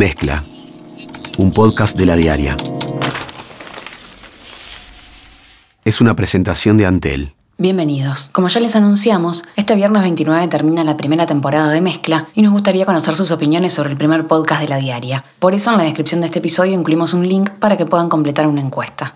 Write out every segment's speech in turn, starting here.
Mezcla, un podcast de la diaria. Es una presentación de Antel. Bienvenidos. Como ya les anunciamos, este viernes 29 termina la primera temporada de Mezcla y nos gustaría conocer sus opiniones sobre el primer podcast de la diaria. Por eso en la descripción de este episodio incluimos un link para que puedan completar una encuesta.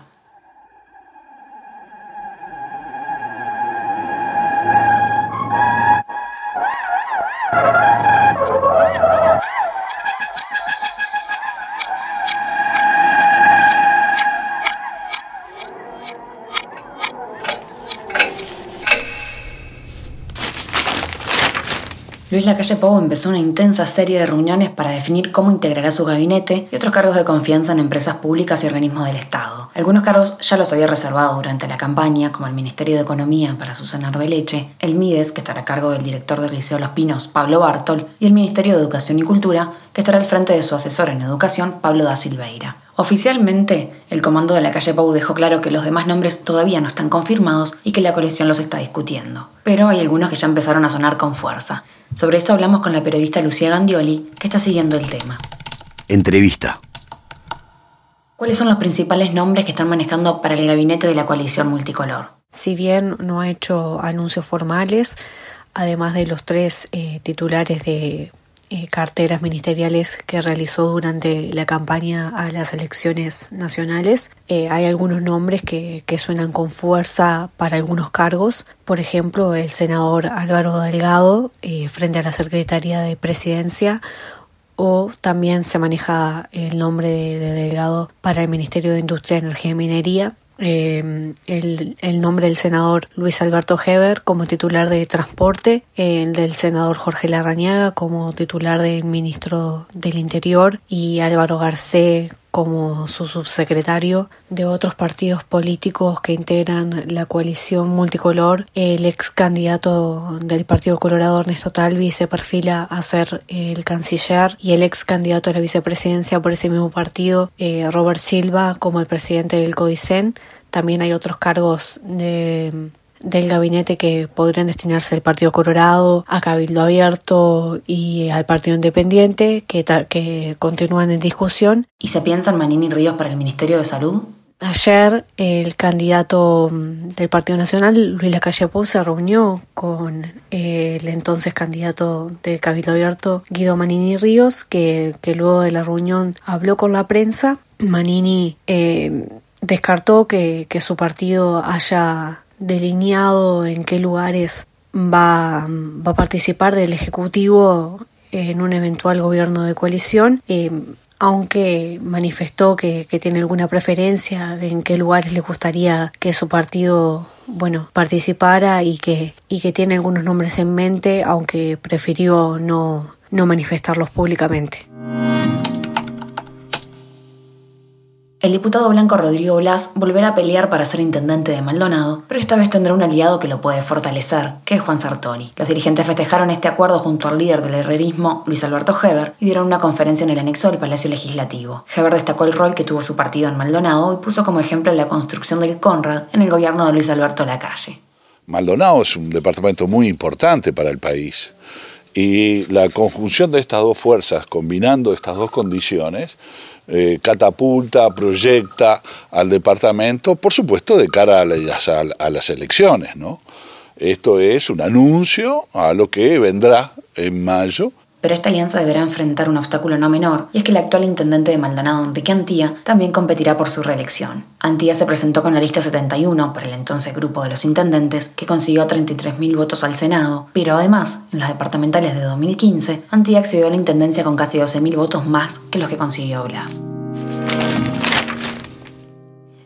Luis Lacalle Pou empezó una intensa serie de reuniones para definir cómo integrará su gabinete y otros cargos de confianza en empresas públicas y organismos del Estado. Algunos cargos ya los había reservado durante la campaña, como el Ministerio de Economía para Susana Arbeleche, el MIDES, que estará a cargo del director del Liceo Los Pinos, Pablo Bartol, y el Ministerio de Educación y Cultura, que estará al frente de su asesor en educación, Pablo da Silveira. Oficialmente, el comando de la calle Pau dejó claro que los demás nombres todavía no están confirmados y que la coalición los está discutiendo. Pero hay algunos que ya empezaron a sonar con fuerza. Sobre esto hablamos con la periodista Lucía Gandioli, que está siguiendo el tema. Entrevista. ¿Cuáles son los principales nombres que están manejando para el gabinete de la coalición multicolor? Si bien no ha hecho anuncios formales, además de los tres eh, titulares de eh, carteras ministeriales que realizó durante la campaña a las elecciones nacionales. Eh, hay algunos nombres que, suenan con fuerza para algunos cargos. Por ejemplo, el senador Álvaro Delgado eh, frente a la Secretaría de Presidencia o también se maneja el nombre de, de Delgado para el Ministerio de Industria, Energía y Minería eh, el, el, nombre del senador Luis Alberto Heber como titular de Transporte, el del senador Jorge Larrañaga como titular del ministro del Interior y Álvaro Garcé como su subsecretario de otros partidos políticos que integran la coalición multicolor. El ex candidato del Partido Colorado, Ernesto Talvi, se perfila a ser el canciller y el ex candidato a la vicepresidencia por ese mismo partido, eh, Robert Silva, como el presidente del CODICEN. También hay otros cargos de del gabinete que podrían destinarse al Partido Colorado, a Cabildo Abierto y al Partido Independiente, que, que continúan en discusión. ¿Y se piensa en Manini Ríos para el Ministerio de Salud? Ayer el candidato del Partido Nacional, Luis Lacalle Pou, se reunió con el entonces candidato del Cabildo Abierto, Guido Manini Ríos, que, que luego de la reunión habló con la prensa. Manini eh, descartó que, que su partido haya delineado en qué lugares va, va a participar del Ejecutivo en un eventual gobierno de coalición, eh, aunque manifestó que, que, tiene alguna preferencia de en qué lugares le gustaría que su partido bueno participara y que, y que tiene algunos nombres en mente, aunque prefirió no, no manifestarlos públicamente. El diputado blanco Rodrigo Blas volverá a pelear para ser intendente de Maldonado, pero esta vez tendrá un aliado que lo puede fortalecer, que es Juan Sartori. Los dirigentes festejaron este acuerdo junto al líder del herrerismo, Luis Alberto Heber, y dieron una conferencia en el anexo del Palacio Legislativo. Heber destacó el rol que tuvo su partido en Maldonado y puso como ejemplo la construcción del Conrad en el gobierno de Luis Alberto Lacalle. Maldonado es un departamento muy importante para el país. Y la conjunción de estas dos fuerzas, combinando estas dos condiciones, eh, catapulta, proyecta al departamento, por supuesto, de cara a las, a las elecciones. ¿no? Esto es un anuncio a lo que vendrá en mayo pero esta alianza deberá enfrentar un obstáculo no menor, y es que el actual intendente de Maldonado, Enrique Antía, también competirá por su reelección. Antía se presentó con la lista 71 por el entonces grupo de los intendentes, que consiguió 33.000 votos al Senado, pero además, en las departamentales de 2015, Antía accedió a la intendencia con casi 12.000 votos más que los que consiguió Blas.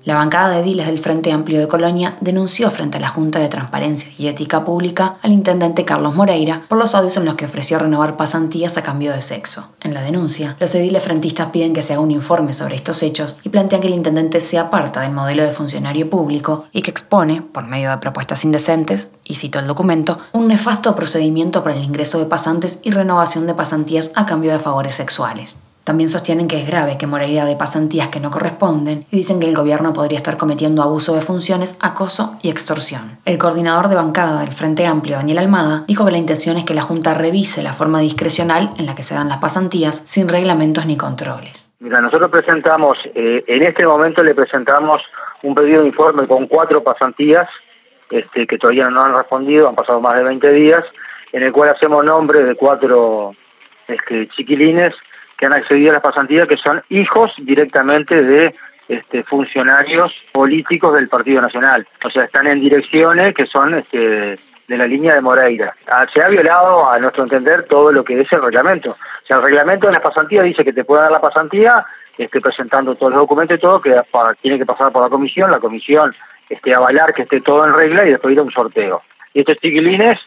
La bancada de ediles del Frente Amplio de Colonia denunció frente a la Junta de Transparencia y Ética Pública al intendente Carlos Moreira por los audios en los que ofreció renovar pasantías a cambio de sexo. En la denuncia, los ediles frentistas piden que se haga un informe sobre estos hechos y plantean que el intendente se aparta del modelo de funcionario público y que expone, por medio de propuestas indecentes, y cito el documento, un nefasto procedimiento para el ingreso de pasantes y renovación de pasantías a cambio de favores sexuales. También sostienen que es grave que Moreira de pasantías que no corresponden y dicen que el gobierno podría estar cometiendo abuso de funciones, acoso y extorsión. El coordinador de bancada del Frente Amplio, Daniel Almada, dijo que la intención es que la Junta revise la forma discrecional en la que se dan las pasantías sin reglamentos ni controles. Mira, nosotros presentamos, eh, en este momento le presentamos un pedido de informe con cuatro pasantías este, que todavía no han respondido, han pasado más de 20 días, en el cual hacemos nombre de cuatro este, chiquilines que han accedido a las pasantías, que son hijos directamente de este, funcionarios políticos del Partido Nacional. O sea, están en direcciones que son este, de la línea de Moreira. Ah, se ha violado, a nuestro entender, todo lo que es el reglamento. O sea, el reglamento de las pasantías dice que te puede dar la pasantía este, presentando todos los documentos y todo, que tiene que pasar por la comisión, la comisión este, avalar que esté todo en regla y después ir a un sorteo. Y estos chiquilines,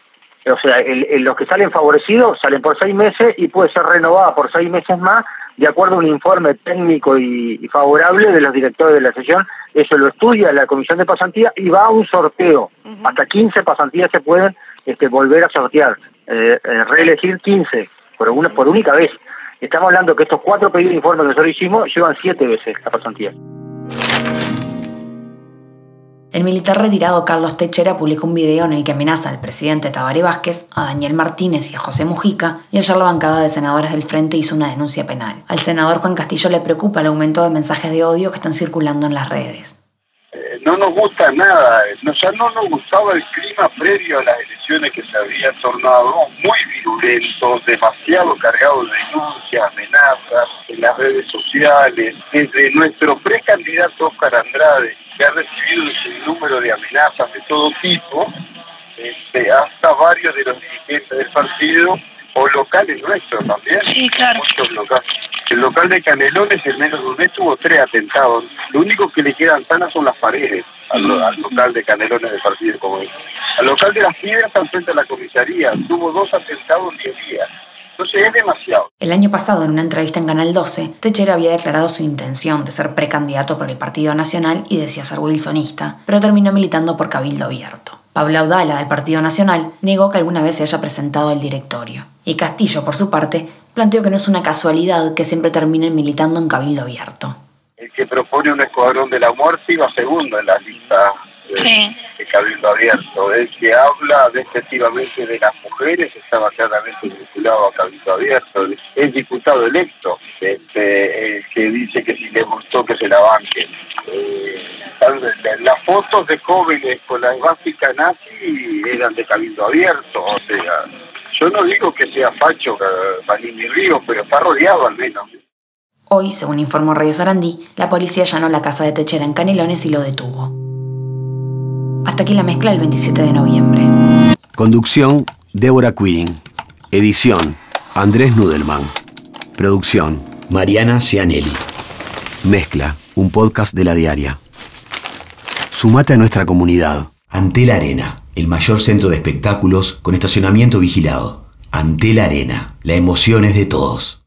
o sea, los que salen favorecidos salen por seis meses y puede ser renovada por seis meses más de acuerdo a un informe técnico y, favorable de los directores de la sesión. Eso lo estudia la comisión de pasantía y va a un sorteo. Hasta 15 pasantías se pueden este, volver a sortear, eh, eh, reelegir 15 por, una, por única vez. Estamos hablando que estos cuatro pedidos de informe que nosotros hicimos llevan siete veces la pasantía. El militar retirado Carlos Techera publicó un video en el que amenaza al presidente Tabaré Vázquez, a Daniel Martínez y a José Mujica, y ayer la bancada de senadores del Frente hizo una denuncia penal. Al senador Juan Castillo le preocupa el aumento de mensajes de odio que están circulando en las redes. Eh, no nos gusta nada, ya no nos gustaba el clima previo a las elecciones que se había tornado muy virulento, demasiado cargado de denuncias, amenazas en las redes sociales, desde nuestro precandidato Oscar Andrade que ha recibido un número de amenazas de todo tipo, este, hasta varios de los dirigentes del partido o locales nuestros también. Sí, claro. El local de Canelones, en menos de un mes, tuvo tres atentados. Lo único que le quedan sanas son las paredes al, local de Canelones del Partido Comunista. Al local de las Piedras, al frente de la comisaría, tuvo dos atentados en diez días. Entonces es demasiado. El año pasado, en una entrevista en Canal 12, Techera había declarado su intención de ser precandidato por el Partido Nacional y decía ser wilsonista, pero terminó militando por Cabildo Abierto. Pablo Audala, del Partido Nacional, negó que alguna vez se haya presentado al directorio. Y Castillo, por su parte, planteó que no es una casualidad que siempre terminen militando en Cabildo Abierto. El que propone un escuadrón de la muerte iba segundo en la lista de, Cabildo Abierto. El que habla despectivamente de las mujeres estaba claramente vinculado a Cabildo Abierto. El diputado electo, este, el que dice que si le gustó que se la banquen. Eh, las fotos de jóvenes con la básica nazi eran de Cabildo Abierto, o sea, yo no digo que sea facho Vanini Río, pero está rodeado al menos. Hoy, según informó Radio Sarandí, la policía allanó la casa de Techera en Canelones y lo detuvo. Hasta aquí la mezcla el 27 de noviembre. Conducción, Débora Quirin. Edición, Andrés Nudelman. Producción, Mariana Cianelli. Mezcla, un podcast de la diaria. Sumate a nuestra comunidad. Ante la Arena, el mayor centro de espectáculos con estacionamiento vigilado. Ante la Arena, la emoción es de todos.